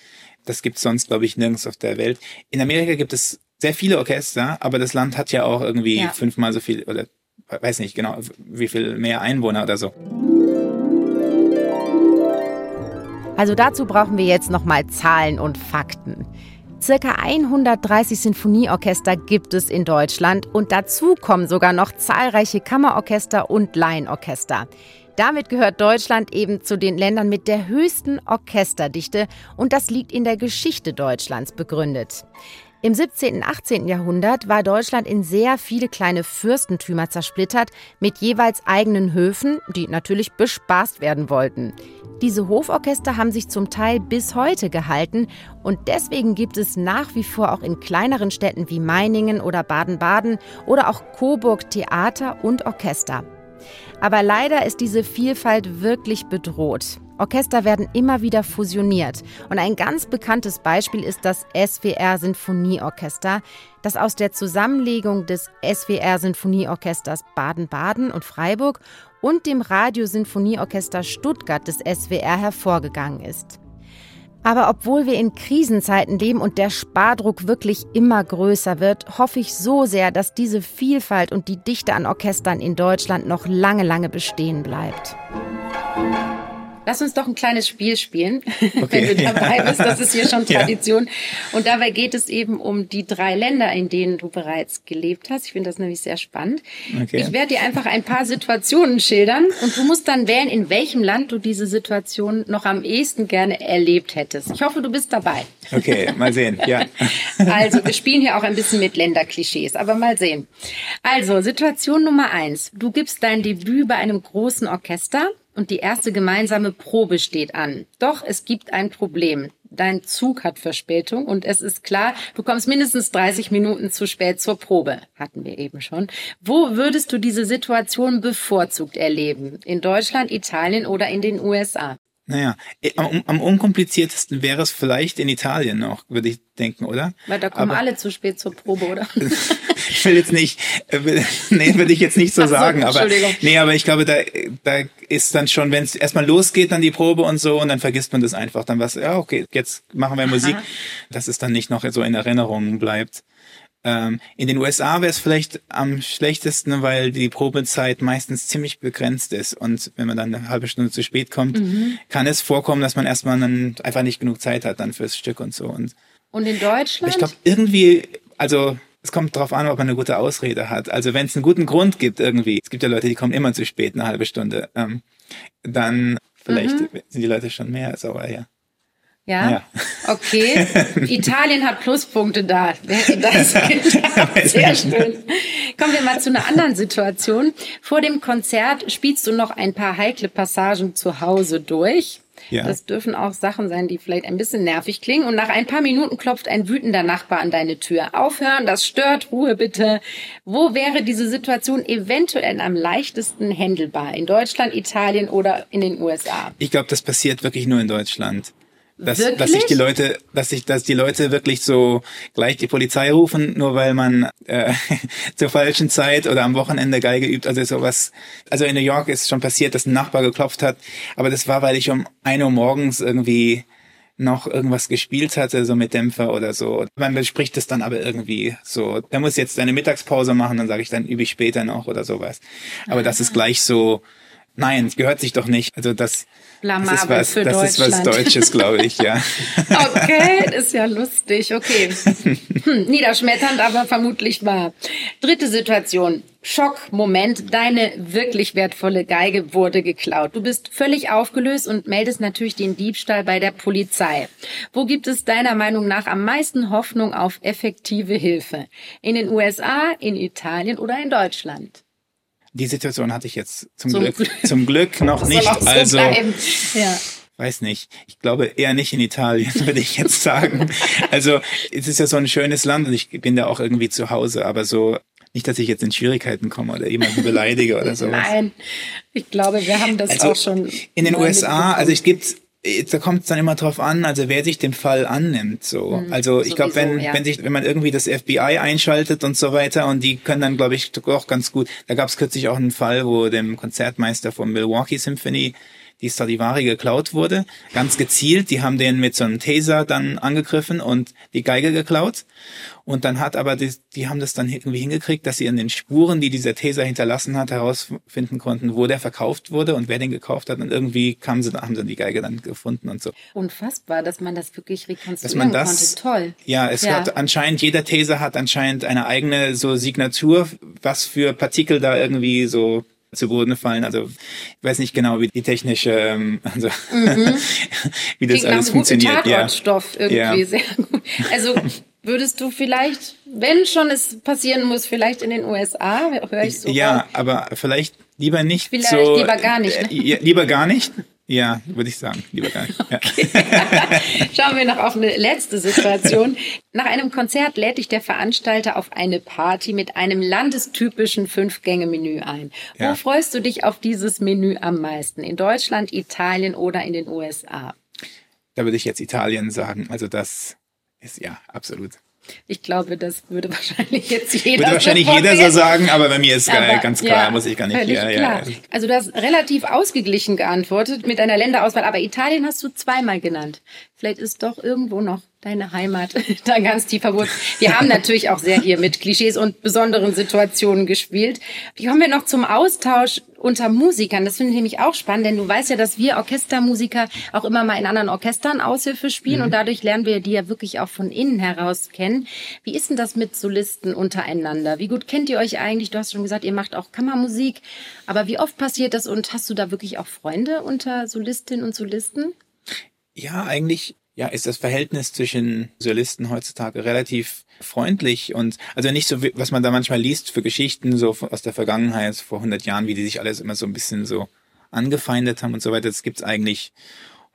Das gibt es sonst, glaube ich, nirgends auf der Welt. In Amerika gibt es sehr viele Orchester, aber das Land hat ja auch irgendwie ja. fünfmal so viel oder weiß nicht genau, wie viel mehr Einwohner oder so. Also dazu brauchen wir jetzt nochmal Zahlen und Fakten. Circa 130 Sinfonieorchester gibt es in Deutschland und dazu kommen sogar noch zahlreiche Kammerorchester und Laienorchester. Damit gehört Deutschland eben zu den Ländern mit der höchsten Orchesterdichte und das liegt in der Geschichte Deutschlands begründet. Im 17. und 18. Jahrhundert war Deutschland in sehr viele kleine Fürstentümer zersplittert, mit jeweils eigenen Höfen, die natürlich bespaßt werden wollten. Diese Hoforchester haben sich zum Teil bis heute gehalten und deswegen gibt es nach wie vor auch in kleineren Städten wie Meiningen oder Baden-Baden oder auch Coburg Theater und Orchester. Aber leider ist diese Vielfalt wirklich bedroht. Orchester werden immer wieder fusioniert. Und ein ganz bekanntes Beispiel ist das SWR Sinfonieorchester, das aus der Zusammenlegung des SWR Sinfonieorchesters Baden-Baden und Freiburg und dem Radiosinfonieorchester Stuttgart des SWR hervorgegangen ist. Aber obwohl wir in Krisenzeiten leben und der Spardruck wirklich immer größer wird, hoffe ich so sehr, dass diese Vielfalt und die Dichte an Orchestern in Deutschland noch lange, lange bestehen bleibt. Lass uns doch ein kleines Spiel spielen, okay, wenn du dabei bist. Das ist hier schon Tradition. Ja. Und dabei geht es eben um die drei Länder, in denen du bereits gelebt hast. Ich finde das nämlich sehr spannend. Okay. Ich werde dir einfach ein paar Situationen schildern und du musst dann wählen, in welchem Land du diese Situation noch am ehesten gerne erlebt hättest. Ich hoffe, du bist dabei. Okay, mal sehen. Ja. Also, wir spielen hier auch ein bisschen mit Länderklischees, aber mal sehen. Also, Situation Nummer eins. Du gibst dein Debüt bei einem großen Orchester und die erste gemeinsame Probe steht an. Doch es gibt ein Problem. Dein Zug hat Verspätung und es ist klar, du kommst mindestens 30 Minuten zu spät zur Probe. Hatten wir eben schon. Wo würdest du diese Situation bevorzugt erleben? In Deutschland, Italien oder in den USA? Naja, äh, am, am unkompliziertesten wäre es vielleicht in Italien noch, würde ich denken, oder? Weil da kommen Aber, alle zu spät zur Probe, oder? ich will jetzt nicht, äh, nee, würde ich jetzt nicht so, so sagen, aber nee, aber ich glaube, da, da ist dann schon, wenn es erstmal losgeht, dann die Probe und so, und dann vergisst man das einfach, dann was, ja, okay, jetzt machen wir Musik, Aha. dass es dann nicht noch so in Erinnerung bleibt. Ähm, in den USA wäre es vielleicht am schlechtesten, weil die Probezeit meistens ziemlich begrenzt ist. Und wenn man dann eine halbe Stunde zu spät kommt, mhm. kann es vorkommen, dass man erstmal dann einfach nicht genug Zeit hat dann fürs Stück und so. Und, und in Deutschland? Ich glaube, irgendwie, also es kommt darauf an, ob man eine gute Ausrede hat. Also wenn es einen guten Grund gibt irgendwie, es gibt ja Leute, die kommen immer zu spät, eine halbe Stunde, ähm, dann vielleicht mhm. sind die Leute schon mehr sauer, ja. Ja? ja. Okay. Italien hat Pluspunkte da. Das sehr schön. Kommen wir mal zu einer anderen Situation. Vor dem Konzert spielst du noch ein paar heikle Passagen zu Hause durch. Ja. Das dürfen auch Sachen sein, die vielleicht ein bisschen nervig klingen. Und nach ein paar Minuten klopft ein wütender Nachbar an deine Tür. Aufhören, das stört, Ruhe bitte. Wo wäre diese Situation eventuell am leichtesten handelbar? In Deutschland, Italien oder in den USA? Ich glaube, das passiert wirklich nur in Deutschland. Dass, dass sich die Leute, dass sich, dass die Leute wirklich so gleich die Polizei rufen, nur weil man äh, zur falschen Zeit oder am Wochenende Geige übt. Also sowas. Also in New York ist schon passiert, dass ein Nachbar geklopft hat, aber das war, weil ich um ein Uhr morgens irgendwie noch irgendwas gespielt hatte, so mit Dämpfer oder so. Man bespricht es dann aber irgendwie so, der muss jetzt eine Mittagspause machen, dann sage ich, dann übe ich später noch oder sowas. Aber das ist gleich so, nein, gehört sich doch nicht. Also das, Blamabel das ist was, für das ist was Deutsches, glaube ich, ja. okay, ist ja lustig. Okay. Hm, niederschmetternd, aber vermutlich wahr. Dritte Situation. Schock, Moment, deine wirklich wertvolle Geige wurde geklaut. Du bist völlig aufgelöst und meldest natürlich den Diebstahl bei der Polizei. Wo gibt es deiner Meinung nach am meisten Hoffnung auf effektive Hilfe? In den USA, in Italien oder in Deutschland? Die Situation hatte ich jetzt zum, zum Glück, Glück, zum Glück noch das nicht. So also ja. weiß nicht. Ich glaube eher nicht in Italien, würde ich jetzt sagen. also es ist ja so ein schönes Land und ich bin da auch irgendwie zu Hause, aber so nicht, dass ich jetzt in Schwierigkeiten komme oder jemanden beleidige oder sowas. Nein, ich glaube, wir haben das also auch schon. In den USA, also es gibt da kommt es dann immer drauf an, also wer sich dem Fall annimmt. So, mhm, also ich glaube, wenn ja. wenn sich wenn man irgendwie das FBI einschaltet und so weiter und die können dann, glaube ich, auch ganz gut. Da gab es kürzlich auch einen Fall, wo dem Konzertmeister vom Milwaukee Symphony die Stradivari geklaut wurde, ganz gezielt. Die haben den mit so einem Taser dann angegriffen und die Geige geklaut. Und dann hat aber die, die haben das dann irgendwie hingekriegt, dass sie in den Spuren, die dieser Taser hinterlassen hat, herausfinden konnten, wo der verkauft wurde und wer den gekauft hat. Und irgendwie kamen sie, haben sie die Geige dann gefunden und so. Unfassbar, dass man das wirklich rekonstruieren dass man das, konnte. Toll. Ja, es ja. hat anscheinend, jeder Taser hat anscheinend eine eigene so Signatur, was für Partikel da irgendwie so zu Boden fallen. Also ich weiß nicht genau, wie die technische, ähm, also mhm. wie das Klingt alles funktioniert. Ja. irgendwie ja. sehr gut. Also würdest du vielleicht, wenn schon es passieren muss, vielleicht in den USA, höre ich so. Ja, aber vielleicht lieber nicht. Vielleicht so, lieber gar nicht. Ne? Äh, lieber gar nicht. Ja, würde ich sagen, lieber gar nicht. Okay. Schauen wir noch auf eine letzte Situation. Nach einem Konzert lädt dich der Veranstalter auf eine Party mit einem landestypischen Fünf-Gänge-Menü ein. Ja. Wo freust du dich auf dieses Menü am meisten? In Deutschland, Italien oder in den USA? Da würde ich jetzt Italien sagen. Also das ist ja absolut. Ich glaube, das würde wahrscheinlich jetzt jeder Würde wahrscheinlich jeder so sagen, aber bei mir ist aber, ganz klar, ja, muss ich gar nicht. Ja, ja. Also du hast relativ ausgeglichen geantwortet mit deiner Länderauswahl, aber Italien hast du zweimal genannt. Vielleicht ist doch irgendwo noch deine Heimat da ganz tief verwurzelt. Wir haben natürlich auch sehr hier mit Klischees und besonderen Situationen gespielt. Wie kommen wir noch zum Austausch unter Musikern? Das finde ich nämlich auch spannend, denn du weißt ja, dass wir Orchestermusiker auch immer mal in anderen Orchestern Aushilfe spielen mhm. und dadurch lernen wir die ja wirklich auch von innen heraus kennen. Wie ist denn das mit Solisten untereinander? Wie gut kennt ihr euch eigentlich? Du hast schon gesagt, ihr macht auch Kammermusik, aber wie oft passiert das und hast du da wirklich auch Freunde unter Solistinnen und Solisten? Ja, eigentlich ja, ist das Verhältnis zwischen Solisten heutzutage relativ freundlich und also nicht so, was man da manchmal liest für Geschichten so aus der Vergangenheit vor 100 Jahren, wie die sich alles immer so ein bisschen so angefeindet haben und so weiter. Das gibt's eigentlich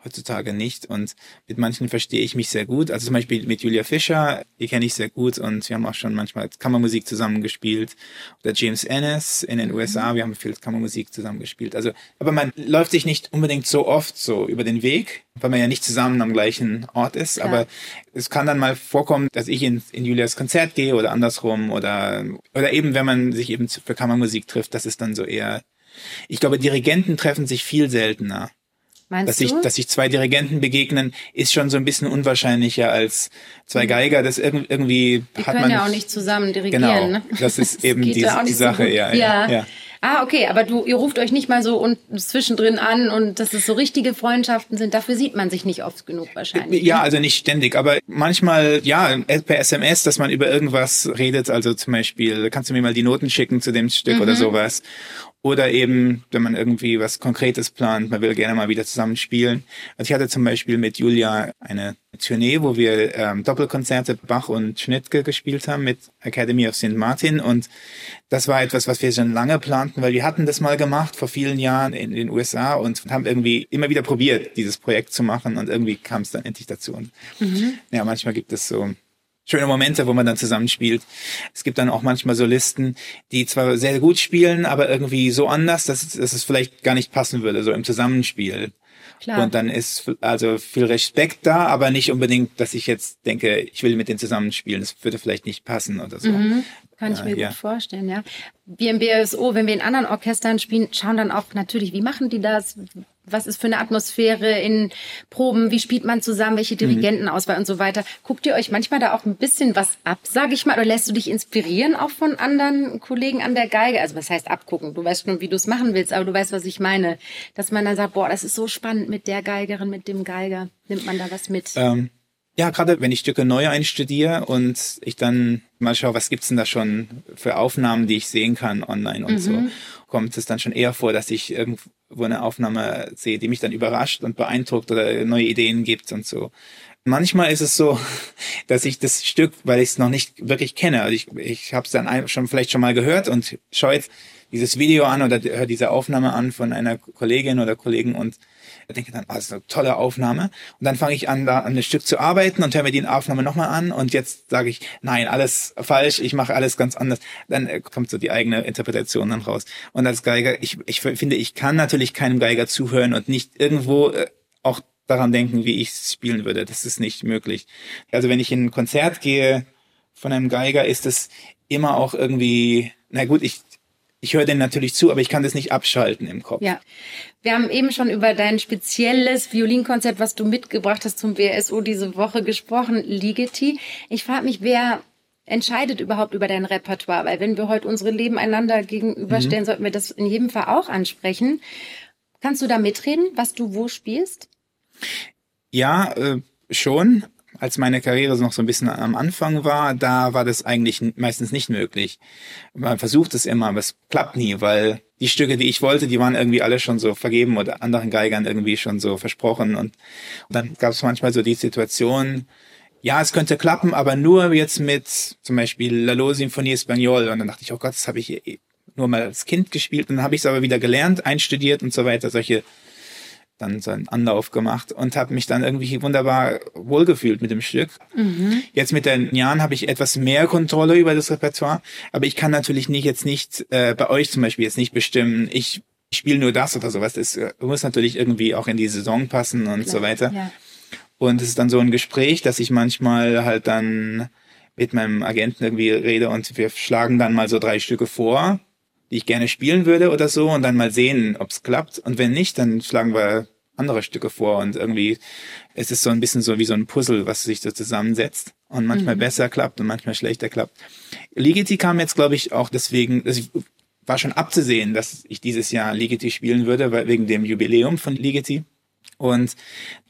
heutzutage nicht. Und mit manchen verstehe ich mich sehr gut. Also zum Beispiel mit Julia Fischer, die kenne ich sehr gut und wir haben auch schon manchmal Kammermusik zusammengespielt. Oder James Ennis in den USA, wir haben viel Kammermusik zusammengespielt. Also, aber man läuft sich nicht unbedingt so oft so über den Weg, weil man ja nicht zusammen am gleichen Ort ist. Ja. Aber es kann dann mal vorkommen, dass ich in, in Julias Konzert gehe oder andersrum oder, oder eben, wenn man sich eben für Kammermusik trifft, das ist dann so eher, ich glaube, Dirigenten treffen sich viel seltener. Meinst dass sich, dass sich zwei Dirigenten begegnen, ist schon so ein bisschen unwahrscheinlicher als zwei mhm. Geiger. Das irgendwie die hat können man ja auch nicht zusammen dirigieren. Genau, ne? das ist eben die, die Sache. So ja, ja, ja. Ah, okay, aber du, ihr ruft euch nicht mal so und zwischendrin an und dass es so richtige Freundschaften sind. Dafür sieht man sich nicht oft genug wahrscheinlich. Ja, ne? also nicht ständig, aber manchmal, ja, per SMS, dass man über irgendwas redet. Also zum Beispiel, kannst du mir mal die Noten schicken zu dem Stück mhm. oder sowas. Oder eben, wenn man irgendwie was Konkretes plant, man will gerne mal wieder zusammen spielen. Also ich hatte zum Beispiel mit Julia eine Tournee, wo wir ähm, Doppelkonzerte Bach und Schnittke gespielt haben mit Academy of St. Martin. Und das war etwas, was wir schon lange planten, weil wir hatten das mal gemacht vor vielen Jahren in den USA und haben irgendwie immer wieder probiert, dieses Projekt zu machen. Und irgendwie kam es dann endlich dazu. Und mhm. ja, manchmal gibt es so schöne Momente, wo man dann zusammenspielt. Es gibt dann auch manchmal Solisten, die zwar sehr gut spielen, aber irgendwie so anders, dass, dass es vielleicht gar nicht passen würde, so im Zusammenspiel. Klar. Und dann ist also viel Respekt da, aber nicht unbedingt, dass ich jetzt denke, ich will mit denen zusammenspielen. Das würde vielleicht nicht passen oder so. Mhm. Kann ich mir ja. gut vorstellen, ja. Wir im BSO, wenn wir in anderen Orchestern spielen, schauen dann auch natürlich, wie machen die das? Was ist für eine Atmosphäre in Proben, wie spielt man zusammen, welche mhm. Dirigentenauswahl mhm. und so weiter. Guckt ihr euch manchmal da auch ein bisschen was ab, sage ich mal, oder lässt du dich inspirieren auch von anderen Kollegen an der Geige? Also was heißt abgucken? Du weißt schon, wie du es machen willst, aber du weißt, was ich meine. Dass man dann sagt, boah, das ist so spannend mit der Geigerin, mit dem Geiger. Nimmt man da was mit? Ähm, ja, gerade wenn ich Stücke neu einstudiere und ich dann mal schaue, was gibt's denn da schon für Aufnahmen, die ich sehen kann online und mhm. so, kommt es dann schon eher vor, dass ich irgendwo eine Aufnahme sehe, die mich dann überrascht und beeindruckt oder neue Ideen gibt und so. Manchmal ist es so, dass ich das Stück, weil ich es noch nicht wirklich kenne, also ich, ich habe es dann schon vielleicht schon mal gehört und schaue jetzt dieses Video an oder höre diese Aufnahme an von einer Kollegin oder Kollegen und denke dann, oh, das ist eine tolle Aufnahme. Und dann fange ich an, da an ein Stück zu arbeiten und höre mir die Aufnahme nochmal an und jetzt sage ich, nein, alles falsch, ich mache alles ganz anders. Dann äh, kommt so die eigene Interpretation dann raus. Und als Geiger, ich, ich finde, ich kann natürlich keinem Geiger zuhören und nicht irgendwo äh, auch daran denken, wie ich spielen würde. Das ist nicht möglich. Also wenn ich in ein Konzert gehe von einem Geiger, ist es immer auch irgendwie, na gut, ich ich höre den natürlich zu, aber ich kann das nicht abschalten im Kopf. Ja. Wir haben eben schon über dein spezielles Violinkonzert, was du mitgebracht hast zum BSO diese Woche gesprochen, Ligeti. Ich frage mich, wer entscheidet überhaupt über dein Repertoire? Weil wenn wir heute unsere Leben einander gegenüberstellen, mhm. sollten wir das in jedem Fall auch ansprechen. Kannst du da mitreden, was du wo spielst? Ja, äh, schon als meine Karriere noch so ein bisschen am Anfang war, da war das eigentlich meistens nicht möglich. Man versucht es immer, aber es klappt nie, weil die Stücke, die ich wollte, die waren irgendwie alle schon so vergeben oder anderen Geigern irgendwie schon so versprochen. Und, und dann gab es manchmal so die Situation, ja, es könnte klappen, aber nur jetzt mit zum Beispiel Lalo Symphonie Espagnol. Und dann dachte ich, oh Gott, das habe ich nur mal als Kind gespielt. Und dann habe ich es aber wieder gelernt, einstudiert und so weiter. Solche dann so einen Anlauf gemacht und habe mich dann irgendwie wunderbar wohlgefühlt mit dem Stück. Mhm. Jetzt mit den Jahren habe ich etwas mehr Kontrolle über das Repertoire, aber ich kann natürlich nicht jetzt nicht äh, bei euch zum Beispiel jetzt nicht bestimmen, ich spiele nur das oder sowas. Das äh, muss natürlich irgendwie auch in die Saison passen und Klar, so weiter. Ja. Und es ist dann so ein Gespräch, dass ich manchmal halt dann mit meinem Agenten irgendwie rede und wir schlagen dann mal so drei Stücke vor die ich gerne spielen würde oder so und dann mal sehen, ob es klappt. Und wenn nicht, dann schlagen wir andere Stücke vor und irgendwie es ist so ein bisschen so wie so ein Puzzle, was sich so zusammensetzt und manchmal mhm. besser klappt und manchmal schlechter klappt. Ligeti kam jetzt, glaube ich, auch deswegen, das war schon abzusehen, dass ich dieses Jahr Ligeti spielen würde, weil wegen dem Jubiläum von Ligeti. Und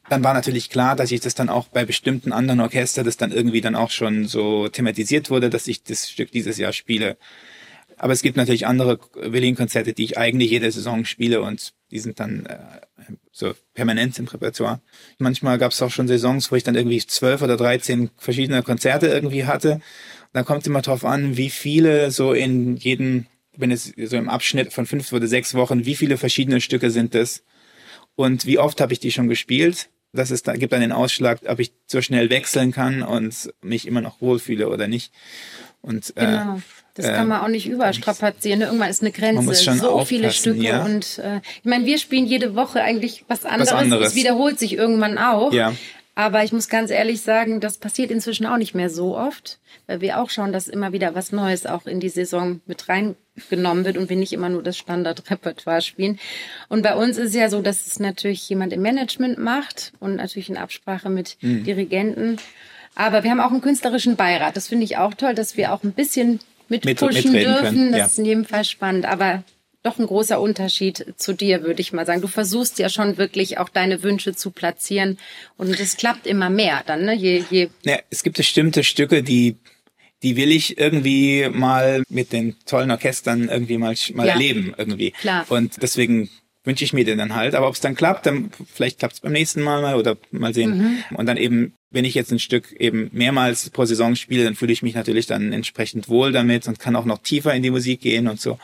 dann war natürlich klar, dass ich das dann auch bei bestimmten anderen Orchester, das dann irgendwie dann auch schon so thematisiert wurde, dass ich das Stück dieses Jahr spiele. Aber es gibt natürlich andere Violinkonzerte, die ich eigentlich jede Saison spiele und die sind dann äh, so permanent im Repertoire. Manchmal gab es auch schon Saisons, wo ich dann irgendwie zwölf oder dreizehn verschiedene Konzerte irgendwie hatte. Und dann kommt immer drauf an, wie viele so in jedem, wenn es so im Abschnitt von fünf oder sechs Wochen, wie viele verschiedene Stücke sind das und wie oft habe ich die schon gespielt. Das ist, da gibt dann den Ausschlag, ob ich so schnell wechseln kann und mich immer noch wohlfühle oder nicht. Und äh, genau. Das kann man auch nicht überstrapazieren. Irgendwann ist eine Grenze. so viele Stücke. Ja. Und äh, ich meine, wir spielen jede Woche eigentlich was anderes. was anderes. Es wiederholt sich irgendwann auch. Ja. Aber ich muss ganz ehrlich sagen, das passiert inzwischen auch nicht mehr so oft, weil wir auch schauen, dass immer wieder was Neues auch in die Saison mit reingenommen wird und wir nicht immer nur das Standardrepertoire spielen. Und bei uns ist es ja so, dass es natürlich jemand im Management macht und natürlich in Absprache mit mhm. Dirigenten. Aber wir haben auch einen künstlerischen Beirat. Das finde ich auch toll, dass wir auch ein bisschen mit, mit pushen dürfen. Können. Das ja. ist in jedem Fall spannend. Aber doch ein großer Unterschied zu dir, würde ich mal sagen. Du versuchst ja schon wirklich auch deine Wünsche zu platzieren und es klappt immer mehr dann, ne? Je, je ja, es gibt bestimmte Stücke, die die will ich irgendwie mal mit den tollen Orchestern irgendwie mal, mal ja. erleben irgendwie. Klar. Und deswegen wünsche ich mir den dann halt. Aber ob es dann klappt, dann vielleicht klappt es beim nächsten Mal mal oder mal sehen. Mhm. Und dann eben, wenn ich jetzt ein Stück eben mehrmals pro Saison spiele, dann fühle ich mich natürlich dann entsprechend wohl damit und kann auch noch tiefer in die Musik gehen und so.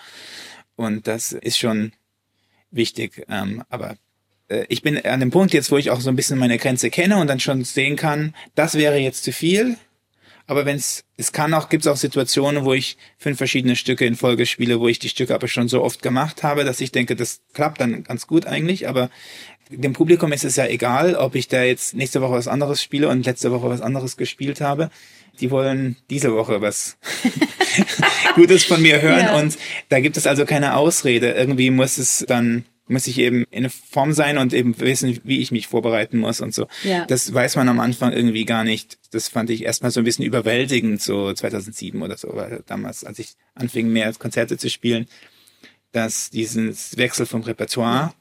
Und das ist schon wichtig. Ähm, aber äh, ich bin an dem Punkt jetzt, wo ich auch so ein bisschen meine Grenze kenne und dann schon sehen kann, das wäre jetzt zu viel aber wenn es, es kann auch, gibt es auch Situationen, wo ich fünf verschiedene Stücke in Folge spiele, wo ich die Stücke aber schon so oft gemacht habe, dass ich denke, das klappt dann ganz gut eigentlich. Aber dem Publikum ist es ja egal, ob ich da jetzt nächste Woche was anderes spiele und letzte Woche was anderes gespielt habe. Die wollen diese Woche was Gutes von mir hören ja. und da gibt es also keine Ausrede. Irgendwie muss es dann muss ich eben in Form sein und eben wissen, wie ich mich vorbereiten muss und so. Ja. Das weiß man am Anfang irgendwie gar nicht. Das fand ich erstmal so ein bisschen überwältigend, so 2007 oder so, weil damals, als ich anfing, mehr Konzerte zu spielen, dass dieses Wechsel vom Repertoire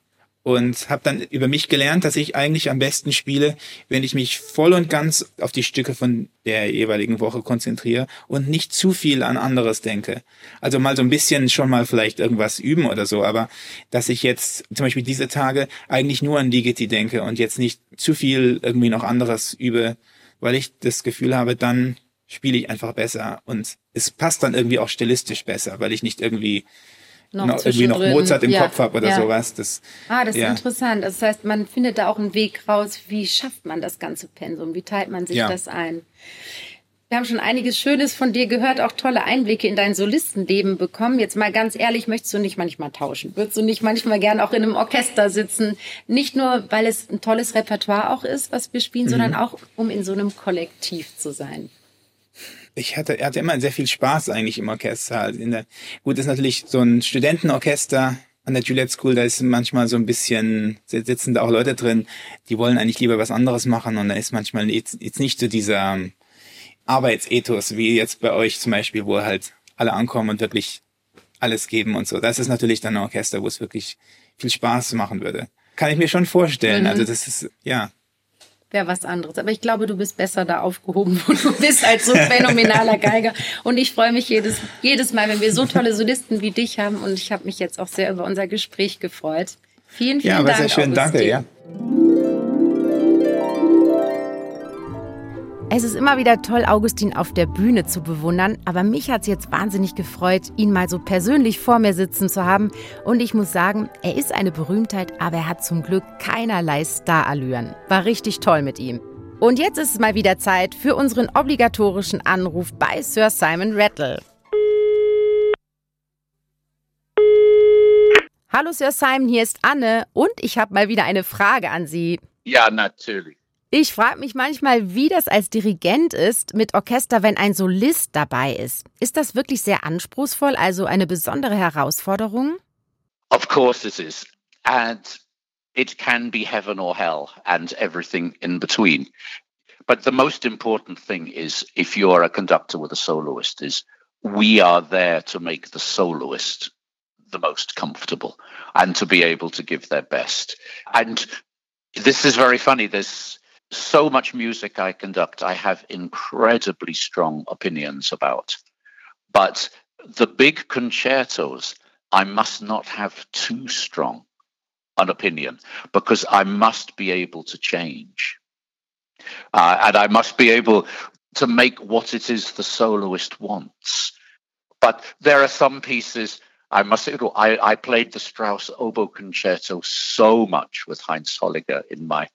und habe dann über mich gelernt, dass ich eigentlich am besten spiele, wenn ich mich voll und ganz auf die Stücke von der jeweiligen Woche konzentriere und nicht zu viel an anderes denke. Also mal so ein bisschen schon mal vielleicht irgendwas üben oder so, aber dass ich jetzt zum Beispiel diese Tage eigentlich nur an Ligeti denke und jetzt nicht zu viel irgendwie noch anderes übe, weil ich das Gefühl habe, dann spiele ich einfach besser und es passt dann irgendwie auch stilistisch besser, weil ich nicht irgendwie noch, noch irgendwie noch Mozart im ja, Kopf habe oder ja. sowas. Das, ah, das ist interessant. Das heißt, man findet da auch einen Weg raus, wie schafft man das ganze Pensum, wie teilt man sich das ein. Wir haben schon einiges Schönes von dir gehört, auch tolle Einblicke in dein Solistenleben bekommen. Jetzt mal ganz ehrlich, möchtest du nicht manchmal tauschen? Würdest du nicht manchmal gern auch in einem Orchester sitzen? Nicht nur, weil es ein tolles Repertoire auch ist, was wir spielen, mhm. sondern auch, um in so einem Kollektiv zu sein. Ich hatte, hatte immer sehr viel Spaß eigentlich im Orchester. Also in der, gut, ist natürlich so ein Studentenorchester an der Juliet School, da ist manchmal so ein bisschen, sitzen da auch Leute drin, die wollen eigentlich lieber was anderes machen und da ist manchmal jetzt, jetzt nicht so dieser Arbeitsethos, wie jetzt bei euch zum Beispiel, wo halt alle ankommen und wirklich alles geben und so. Das ist natürlich dann ein Orchester, wo es wirklich viel Spaß machen würde. Kann ich mir schon vorstellen. Mhm. Also das ist, ja. Wäre was anderes. Aber ich glaube, du bist besser da aufgehoben, wo du bist, als so ein phänomenaler Geiger. Und ich freue mich jedes, jedes Mal, wenn wir so tolle Solisten wie dich haben. Und ich habe mich jetzt auch sehr über unser Gespräch gefreut. Vielen, vielen ja, Dank. Ja, sehr schön. Augustin. Danke, ja. Es ist immer wieder toll, Augustin auf der Bühne zu bewundern, aber mich hat es jetzt wahnsinnig gefreut, ihn mal so persönlich vor mir sitzen zu haben. Und ich muss sagen, er ist eine Berühmtheit, aber er hat zum Glück keinerlei Starallüren. War richtig toll mit ihm. Und jetzt ist es mal wieder Zeit für unseren obligatorischen Anruf bei Sir Simon Rattle. Hallo Sir Simon, hier ist Anne und ich habe mal wieder eine Frage an Sie. Ja, natürlich. Ich frage mich manchmal, wie das als Dirigent ist mit Orchester, wenn ein Solist dabei ist. Ist das wirklich sehr anspruchsvoll, also eine besondere Herausforderung? Of course it is. And it can be heaven or hell and everything in between. But the most important thing is if you're a conductor with a soloist is we are there to make the soloist the most comfortable and to be able to give their best. And this is very funny. There's so much music I conduct, I have incredibly strong opinions about. But the big concertos, I must not have too strong an opinion because I must be able to change. Uh, and I must be able to make what it is the soloist wants. But there are some pieces I must say, I, I played the Strauss oboe concerto so much with Heinz Holliger in my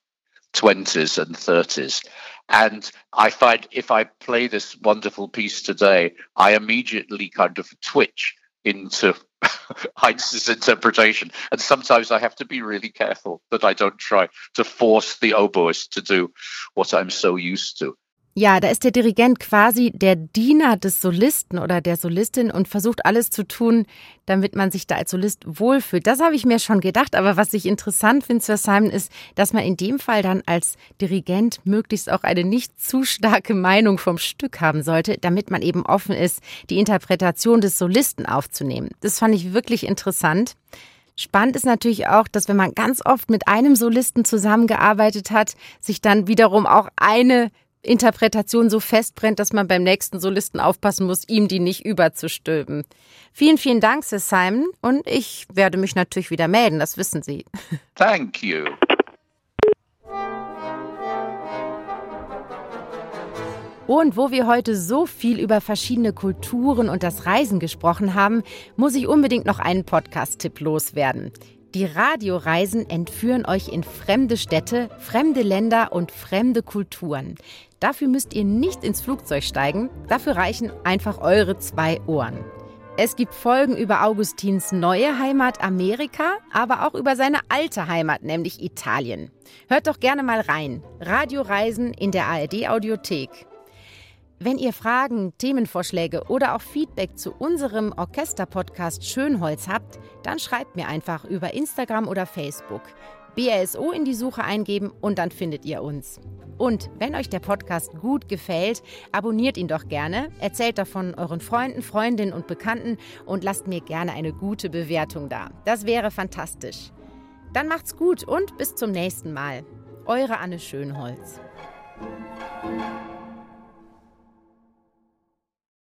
20s and 30s. And I find if I play this wonderful piece today, I immediately kind of twitch into Heinz's interpretation. And sometimes I have to be really careful that I don't try to force the oboist to do what I'm so used to. Ja, da ist der Dirigent quasi der Diener des Solisten oder der Solistin und versucht alles zu tun, damit man sich da als Solist wohlfühlt. Das habe ich mir schon gedacht, aber was ich interessant finde, Sir Simon, ist, dass man in dem Fall dann als Dirigent möglichst auch eine nicht zu starke Meinung vom Stück haben sollte, damit man eben offen ist, die Interpretation des Solisten aufzunehmen. Das fand ich wirklich interessant. Spannend ist natürlich auch, dass wenn man ganz oft mit einem Solisten zusammengearbeitet hat, sich dann wiederum auch eine Interpretation so festbrennt, dass man beim nächsten Solisten aufpassen muss, ihm die nicht überzustülpen. Vielen, vielen Dank, Sir Simon. Und ich werde mich natürlich wieder melden, das wissen Sie. Thank you. Und wo wir heute so viel über verschiedene Kulturen und das Reisen gesprochen haben, muss ich unbedingt noch einen Podcast-Tipp loswerden. Die Radioreisen entführen euch in fremde Städte, fremde Länder und fremde Kulturen. Dafür müsst ihr nicht ins Flugzeug steigen, dafür reichen einfach eure zwei Ohren. Es gibt Folgen über Augustins neue Heimat Amerika, aber auch über seine alte Heimat, nämlich Italien. Hört doch gerne mal rein. Radioreisen in der ARD Audiothek. Wenn ihr Fragen, Themenvorschläge oder auch Feedback zu unserem Orchester-Podcast Schönholz habt, dann schreibt mir einfach über Instagram oder Facebook. BRSO in die Suche eingeben und dann findet ihr uns. Und wenn euch der Podcast gut gefällt, abonniert ihn doch gerne, erzählt davon euren Freunden, Freundinnen und Bekannten und lasst mir gerne eine gute Bewertung da. Das wäre fantastisch. Dann macht's gut und bis zum nächsten Mal. Eure Anne Schönholz.